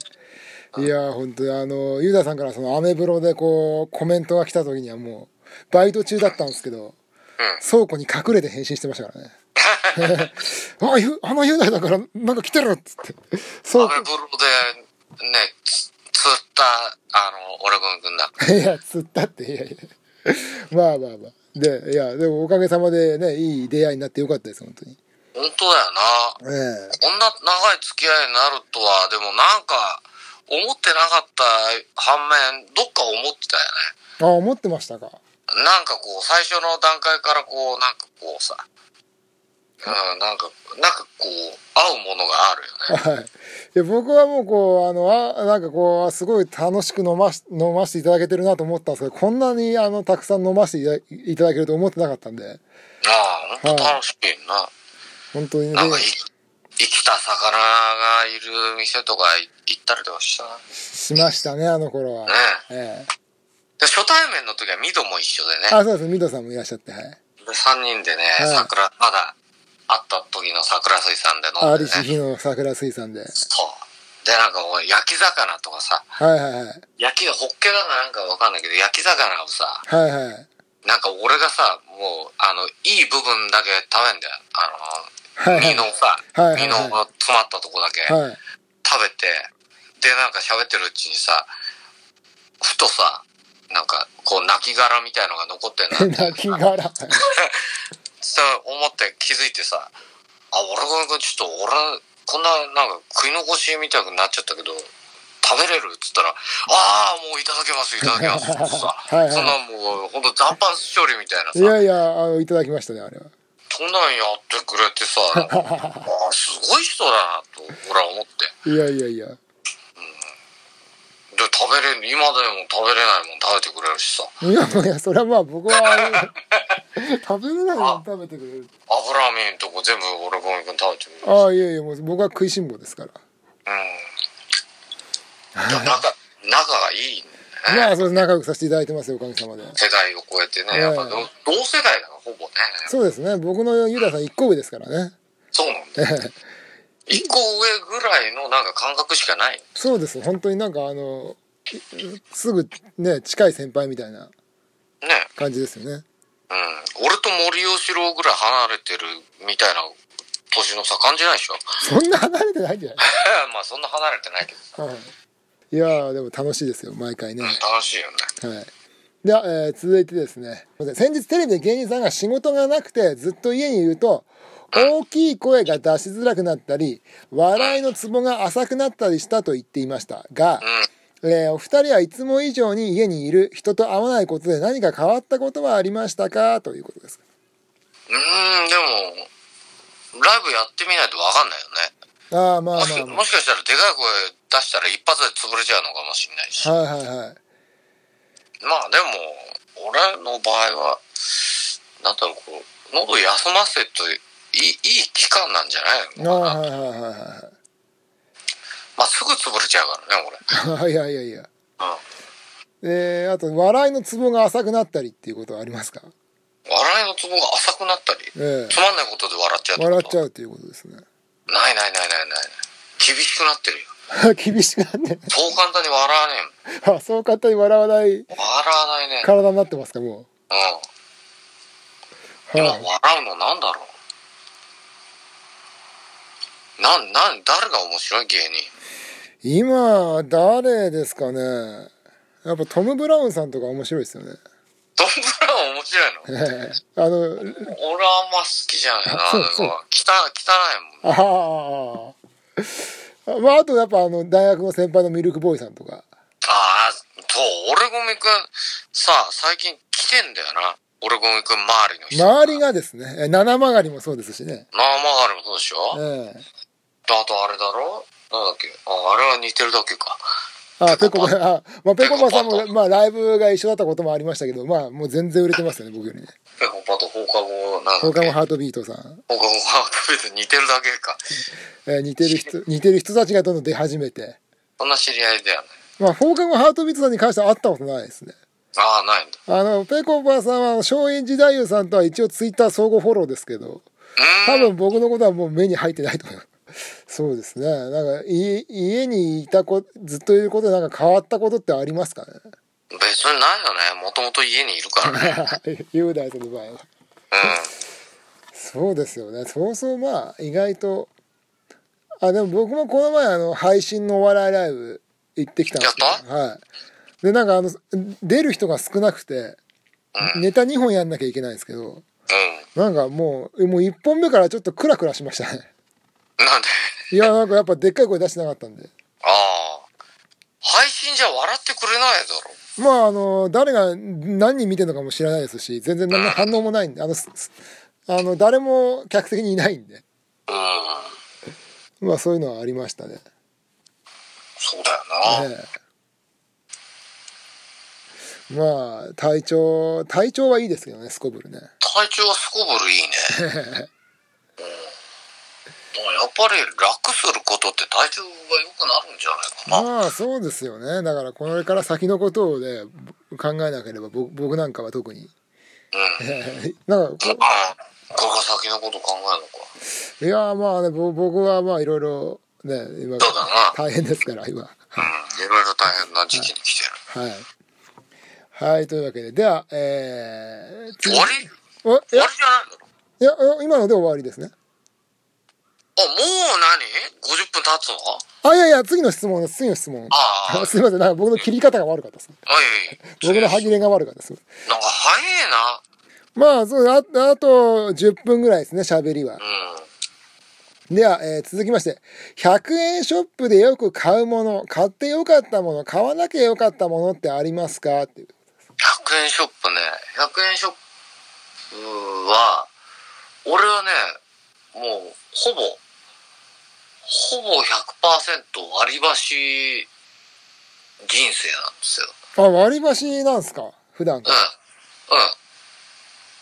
いやー本当にあのユダさんからそのアメブロでこうコメントが来た時にはもうバイト中だったんですけど倉庫に隠れて返信してましたからねあゆあのユダだからなんか来てるっつって倉庫アメブロで、ね、つ、釣った、あの、俺ごめん君だ。いや釣ったっていやいやまあまあまあでいやでもおかげさまでねいい出会いになってよかったです本当に本当だよな。ええこんな長い付き合いになるとは、でもなんか、思ってなかった反面、どっか思ってたよね。あ思ってましたかなんかこう、最初の段階からこう、なんかこうさ、うん、なんか、なんかこう、合うものがあるよね。はい。いや僕はもうこう、あの、あなんかこう、すごい楽しく飲まし、飲ませていただけてるなと思ったんですけど、こんなにあの、たくさん飲ませていただいただけると思ってなかったんで、ああ、ほんと楽しいな。本当にね、なんかい、生きた魚がいる店とか行ったりとかした？な。しましたね、あの頃は。ねええ。で初対面の時はミドも一緒でね。あ、そうです。ミドさんもいらっしゃって、はい。で3人でね、はい桜、まだ会った時の桜水産で飲んでね。アリシヒの桜水産で。そう。で、なんかもう焼き魚とかさ、はいはいはい。焼き、ホッケだかなんかわかんないけど、焼き魚をさ、はいはい。なんか俺がさ、もう、あの、いい部分だけ食べんだよ。あの、はいはい身のさ、はいはいはい身のが詰まったとこだけはい。食べて、で、なんか喋ってるうちにさ、ふとさ、なんか、こう、泣き殻みたいのが残ってんな。泣き殻。そう思って気づいてさ、あ、俺ごめんごめん、ちょっと俺、こんな、なんか食い残しみたいになっちゃったけど、食べれるっつったら、ああ、もういただけます、いただけます はいはいそんなもう、ほんと残飯処理みたいなさ、いやいや、あの、いただきましたね、あれは。そんなんやってくれてさ、ああ、すごい人だなと、俺は思って。いやいやいや。べれん、今でも食べれないもん食べてくれるしさ、いやいや、それはまあ僕は、食べれないもの食べてくれる。油身んとこ全部俺ごめんくん食べてくれるし。ああ、いやいや、もう僕は食いしん坊ですから。うん。仲、仲がいいね。まあ、そうです仲良くさせていただいてますよ、おかげさまで。世代を超えてね、やっぱええ同同世代だから、ほぼね。そうですね、僕のユダさん一個上ですからね。そうなんだよ。一個上ぐらいのなんか感覚しかない。そうです、本当になんかあの、いすぐね、近い先輩みたいなね。感じですよね。うん。俺と森喜朗ぐらい離れてるみたいな年の差感じないでしょ？そんな離れてないんじゃない？まあそんな離れてないけど、はい。いやーでも楽しいですよ、毎回ね。うん、楽しいよね。はい。では、えー続いてですね。先日テレビで芸人さんが仕事がなくてずっと家にいると、大きい声が出しづらくなったり、笑いのツボが浅くなったりしたと言っていましたが、うん。えーお二人はいつも以上に家にいる人と会わないことで何か変わったことはありましたか？ということです。うーん、でも、ライブやってみないとわかんないよね。ああ、まあもしまあまもしかしたらでかい声出したら一発で潰れちゃうのかもしれないし。あ。はいはいはい。まあでも、俺の場合は、なんだろう、こう、喉休ませていい、いい期間なんじゃないあのかな。あはいはいはいはまあすぐ潰れちゃうからね、いはい。いやいやいや。俺。うん。えー、あと、笑いのツボが浅くなったりっていうことはありますか？笑いのツボが浅くなったり、えつまんないことで笑っちゃうえ笑っちゃう。うっていうことですね。ないないないないない。厳しくなってるよ。厳しくなって。そう簡単に笑わね あ、そう簡単に笑わないえもん。笑わないね。体になってますか、もうん。う。今はい。笑うのなんだろう？なん、なん、誰が面白い芸人？今、誰ですかね？やっぱトム・ブラウンさんとか面白いですよね。ドンブラウン面白いの？え えあの、俺はあんま好きじゃないな。そうそう汚汚いもん。ああ。まあ、あとやっぱあの、大学の先輩のミルクボーイさんとか。ああ、そう、俺ごみくん、さあ、最近来てんだよな。俺ごみくん周りの人。周りがですね、え七曲りもそうですしね。なあ、曲がりもそうでしょ、ええあとあれだろ？なんだっけ？あ、あれは似てるだけか。あ、ペコパ、あ、まあ、ペコパさんも、まあ、ライブが一緒だったこともありましたけど、まあ、もう全然売れてますよね、僕よりね。ペコパと放課後、なんだっけ？他もハートビートさん。放課後ハートビート似てるだけか。えー似てる人、似てる人たちがどんどん出始めて。そんな知り合いだよね。まあ、放課後ハートビートさんに関しては会ったことないですね。ああ、ないんだ。あの、ペコパさんは、松陰寺太夫さんとは一応ツイッター相互フォローですけど、う多。分僕のことはもう目に入ってないと思います。そうですね。なんか、家、家にいたこ、ずっといることでなんか変わったことってありますかね？別にないよね。もともと家にいるからね。雄大さんの場合は。うん。そうですよね。そうそうまあ、意外と、あ、でも僕もこの前あの、配信のお笑いライブ行ってきたんですけど、やっはい。で、なんかあの、出る人が少なくて、うん。ネタ2本やんなきゃいけないんですけど、うん。なんかもう、もう1本目からちょっとクラクラしましたね。なんで？いや、なんかやっぱでっかい声出してなかったんで。ああ。配信じゃ笑ってくれないだろ。まああの誰が何人見てるのかも知らないですし全然何の反応もないんであのあの誰も客席にいないんでうん。まあそういうのはありましたね。そうだよな。ええまあ体調体調はいいですけどねスコブルね。体調はすこぶるいいね。うん。やっぱり楽することって体調が良くなるんじゃないかな。まあそうですよねだからこれから先のことをね考えなければ僕僕なんかは特に。うん。なんかこが先のこと考えるのか。いやまあねぼ僕はまあいろいろね今大変ですから今。うん。いろいろ大変な時期に来てる。はい。はい、というわけで、では、えー、終わり？終わり、じゃない？だろいや、今ので終わりですね。あ、もう何 ?50 分経つの？あ、いやいや、次の質問です、次の質問。ああ すいません、なんか僕の切り方が悪かったです。はい。僕の歯切れが悪かったです。なんか早いな。まあ、そう、ああと10分ぐらいですね、喋りは。うん。では、えー続きまして、100円ショップでよく買うもの、買ってよかったもの、買わなきゃよかったものってありますか？っていう。100円ショップね。100円ショップは、俺はね、もう、ほぼ、ほぼ100%割り箸人生なんですよ。あ、割り箸なんすか？普段かうん。うん。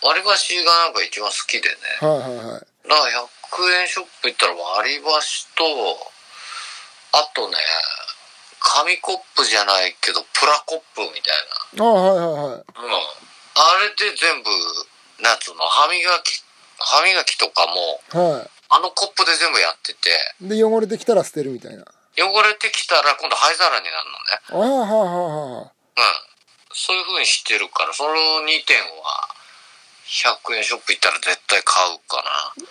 割り箸がなんか一番好きでね。ら。はいはいはい。だから100円ショップ行ったら割り箸と、あとね、紙コップじゃないけど、プラコップみたいあ、はいはいはい。な。うん。あれで全部、なんつうの、歯磨き、歯磨きとかも、はあのコップで全部やってて、い。で、汚れてきたら捨てるみたいな。汚れてきたら今度灰皿になるのね。ああ、はいはいはい。うん。そういう風にしてるから、その2点は、100円ショップ行ったら絶対買うか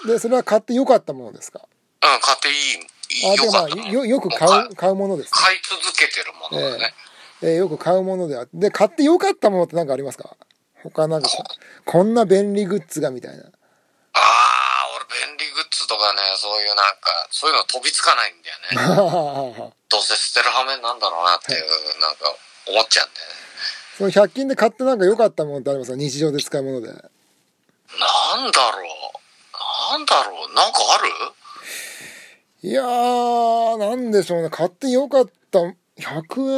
で、それは買ってよかったものですか？な。うん、買っていい、いあ、いで、もんよ、よく買もう、買うものです、ね。買い続けてるものだね。えーよく買うものであって、で、買ってよかったものって何かありますか？他なんかこ、こんな便利グッズがみたいな。ああ、俺便利グッズとかね、そういうなんか、そういうの飛びつかないんだよね。そ どうせ捨てる羽目なんだろうなっていう、なんか、思っちゃうんだよね。の100均で買ってなんか良かったものってありますか？日常で使うもので。なんだろう。なんだろう。なんかある？いやー、なんでしょうね。買ってよかった、100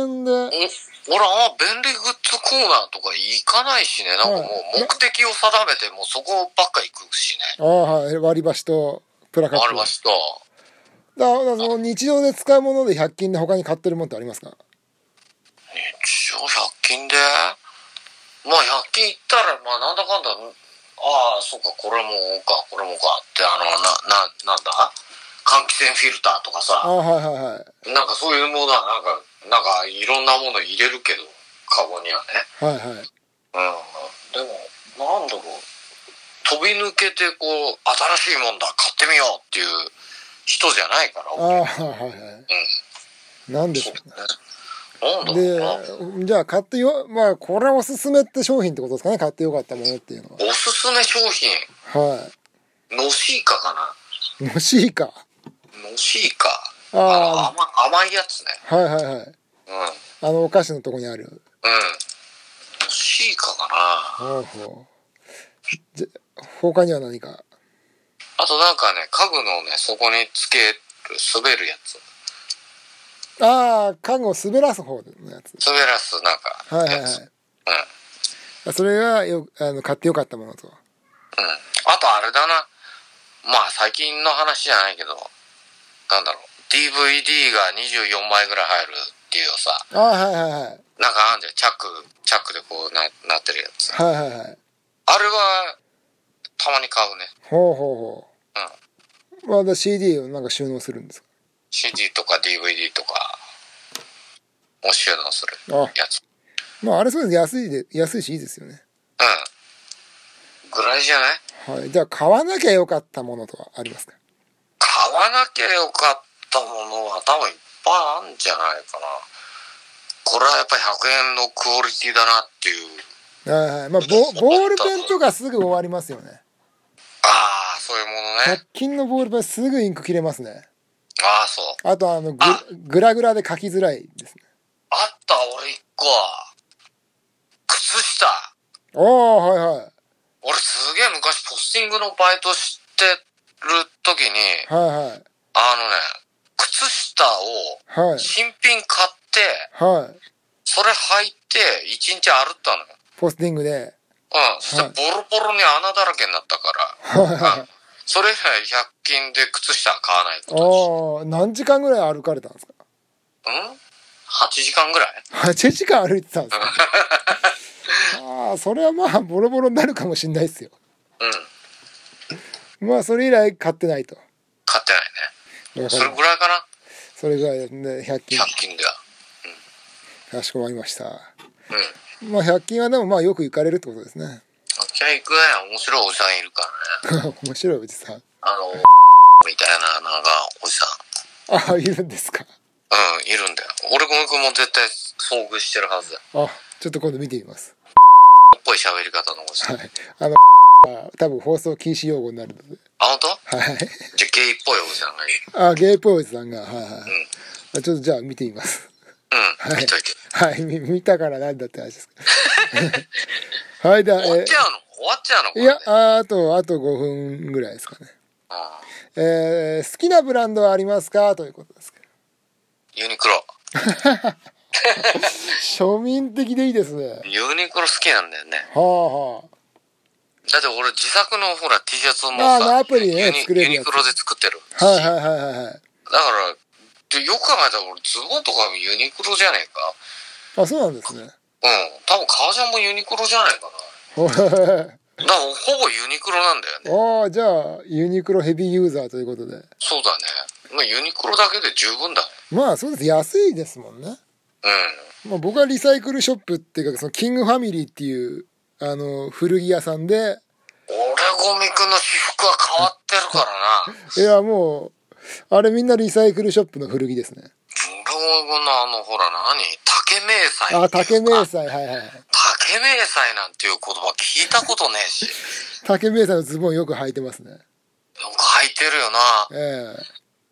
円で。お俺あんま便利グッズコーナーとか行かないしね。なんかもう目的を定めて、もうそこばっか行くしね。ああ、はい。割り箸とプラカップ。ありました。だから、その日常で使うもので100均で他に買ってるものってありますか？一応100均で？まあ100均行ったら、まあなんだかんだ、ああ、そうか、これもか、これもかって、あの、な、な、なんだ？換気扇フィルターとかあさ、あ、はいはいはい。なんかそういうものはなんか、なんかいろんなもの入れるけど、カゴにはね。はいはい。うん。でも、なんだろう。飛び抜けてこう、新しいもんだ、買ってみようっていう人じゃないから、ああ、俺はいはい。うん。なんでしょそうね。で、じゃあ買ってよ、まあ、これはおすすめって商品ってことですかね買ってよかったものっていうのおすすめ商品、は。はノシーカかな。い。のしいか。ノシーカ。ああの甘甘いやつね。あ、はいはいはい。うん。うん。あのお菓子のとこにある。ノシーカかな。ほうほう。他には何か？あとなんかね、家具のね、そこにつける、滑るやつ。ああ、家具を滑らす方のやつ。滑らす、なんか、はいはいはい。うん。あそれがよ、あの、買ってよかったものと。うん。あとあれだな。まあ最近の話じゃないけど、なんだろう。DVD が24枚ぐらい入るっていうさ、ああ、はいはいはい。なんかあんじゃん。チャック、チャックでこうな、なってるやつ。はいはいはい。あれは、たまに買うね。ほうほううん。ほう。まだ CD をなんか収納するんですか？CD とか DVD とか、を収納するあやつ。まあ、あれそうです。安いで、安いしいいですよね。うん。ぐらいじゃない？はい。じゃあ、買わなきゃよかったものとはありますか？買わなきゃよかったものは多分いっぱいあるんじゃないかな。これはやっぱり100円のクオリティだなっていう。はいはい。まあ、ボボールペンとかすぐ終わりますよね。ああ、そういうものね100。均のボールペンすぐインク切れますね。ああ、そう。あと、あの、ぐあグラグラで書きづらいですね。あった、俺一個は。靴下。ああはいはい俺すげえ昔ポスティングのバイトしてる時に、はいはい。あのね、靴下をはい。新品買って、はい。それ履いて一日歩ったのよ。ポスティングで。うん。そしたらボロボロに穴だらけになったから、うん。それ以来100均で靴下買わないことああ何時間ぐらい歩かれたんですか？うん ?8 時間ぐらい？8時間歩いてたんですか？ああそれはまあボロボロになるかもしんないですよ。うん。まあそれ以来買ってないと買ってないね。それぐらいかなそれぐらいですね100均 ?100 均では。かしこまりましたうん。まあ100均はでもまあよく行かれるってことですねじゃあ行くね。面白いおじさんいるからね。面白いおじさんあの、みたいな、なんか、おじさん。ああいるんですか？うん、いるんだよ。俺くんも絶対遭遇してるはずだよ。あちょっと今度見てみます っぽい喋り方のおじさん。はいあの多分放送禁止用語になるので。あ、本当？はい。じゃあゲイっぽいおじさんがいる。あゲイっぽいおじさんが。はいはい、うん。あちょっとじゃあ見てみます。うん、はい。見といて。はいみ見たからなんだって話です はいではえ終わっちゃうの？終わっちゃうの？こいやああとあと5分ぐらいですかね。あえー好きなブランドはありますか？ということですユニクロ。庶民的でいいですね。ユニクロ好きなんだよね。はあはだって俺自作のほら T シャツもさ、アプリでねユニ作れるやつユニクロで作ってる。あはいはいはいはいはいだから、でよく考えたら俺ズボンとかユニクロじゃねえか。あそうなんですねうん。多分革ジャンもユニクロじゃないかほな。だからほぼユニクロなんだよね。ああじゃあユニクロヘビーユーザーということでそうだね。まあユニクロだけで十分だね。まあそうです安いですもんね、うん。まあ、僕はリサイクルショップっていうかそのキングファミリーっていうあの古着屋さんで俺ゴミくんの私服は変わってるからな。いやもうあれみんなリサイクルショップの古着ですね俺ゴミくんのあのほら何？竹迷彩あ竹迷彩はいはい竹迷彩なんていう言葉聞いたことねえし。よ 竹迷彩のズボンよく履いてますねく履いてるよな。え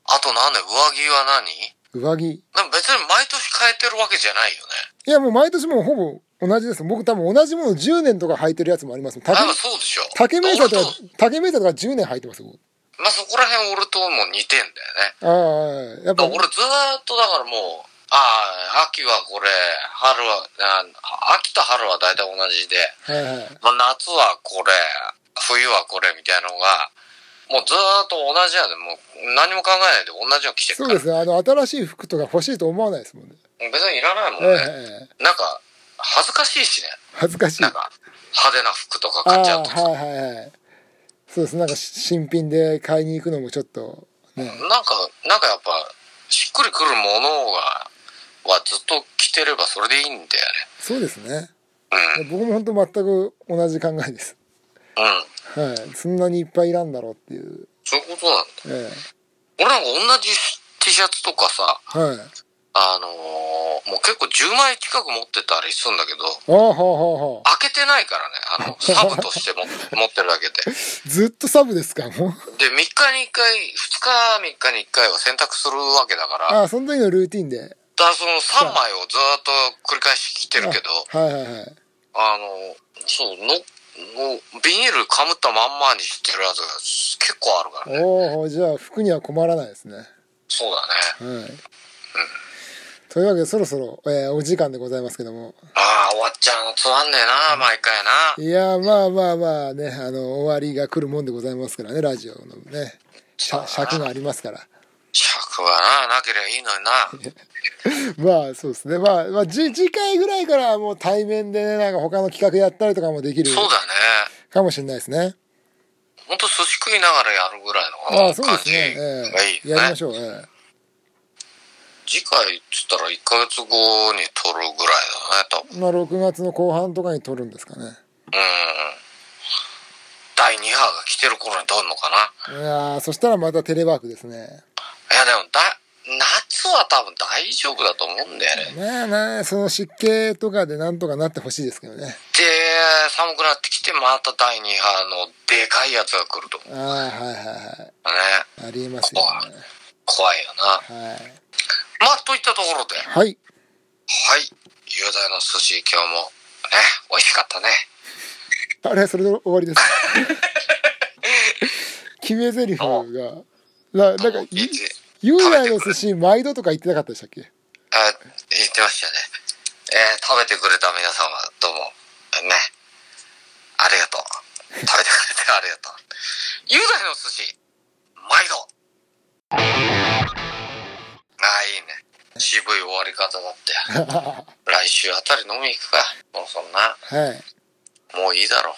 あとなんだよ上着は何？え上着でも別に毎年変えてるわけじゃないよね。いやもう毎年もうほぼ同じです僕多分同じもの10年とか履いてるやつもありますもん竹あそうでしょ。竹迷彩とか俺竹迷彩とか10年履いてますまあそこら辺俺とも似てんだよね。ああやっぱ俺ずーっとだからもう、ああ、秋はこれ、春は、あ秋と春は大体同じで、はいはいまあ、夏はこれ、冬はこれみたいなのが、もうずーっと同じやで、もう何も考えないで同じの着てる。そうですねあの新しい服とか欲しいと思わないですもんね別にいらないもんえね。えなんか、恥ずかしいしね。恥ずかしいなんか、派手な服とかあ買っちゃうと。あはいはいはいそうですなんか新品で買いに行くのもちょっとねなんか、なんかやっぱ、しっくりくるものが、はずっと着てればそれでいいんだよね。そうですねうん。僕も本当全く同じ考えですうん。はいそんなにいっぱいいらんだろうっていうそういうことなんだ。え俺なんか同じ T シャツとかさ、えはいあのーもう結構10枚近く持ってたりするんだけど、ああはあはあはあ開けてないからね、あの、サブとしても持ってるだけで。ずっとサブですかもう。で、3日に1回、2日3日に1回は洗濯するわけだから、ああその時のルーティンで。らその3枚をずっと繰り返し着てるけど、はいはいはい。あの、そう、の、もうビニールかむったまんまにしてるやつが結構あるからね。おおじゃあ服には困らないですね。そうだね。はいというわけでそろそろ、えーお時間でございますけども。ああ、終わっちゃうのつまんねえな、毎回な。いやまあまあまあねあの終わりが来るもんでございますからねラジオのね。尺尺がありますから。尺はな、なければいいのにな。まあそうですね。まあ、まあ、じ次回ぐらいからはもう対面でねなんか他の企画やったりとかもできるそうだね。かもしれないですね。ほんと寿司食いながらやるぐらいのああそうで感じすね、がいいよね。ええ。やりま。しょう、え次回っつったら1ヶ月後に撮るぐらいだね、多分。えまあ6月の後半とかに撮るんですかねうん。第2波が来てる頃に撮るのかな。いやーそしたらまたテレワークですねいやでもだ、夏は多分大丈夫だと思うんだよね。まあねその湿気とかでなんとかなってほしいですけどねで、寒くなってきてまた第2波のでかいやつが来ると思う。ああはいはいはいね。ありえますよね怖いよな。はいまあ、といったところで、ははいい。雄大の寿司、今日も美味しかったね。あれそれで終わりです 決め台詞がななんかもういつゆうやの寿司毎度とか言ってなかったでしたっけ？あ言ってましたね。えー食べてくれた皆様、どうも、ね、ありがとう。食べてくれてありがとう。雄大の寿司、毎度。ああ、いいね。渋い終わり方だって。来週あたり飲み行くか。もうそんな、はいもういいだろ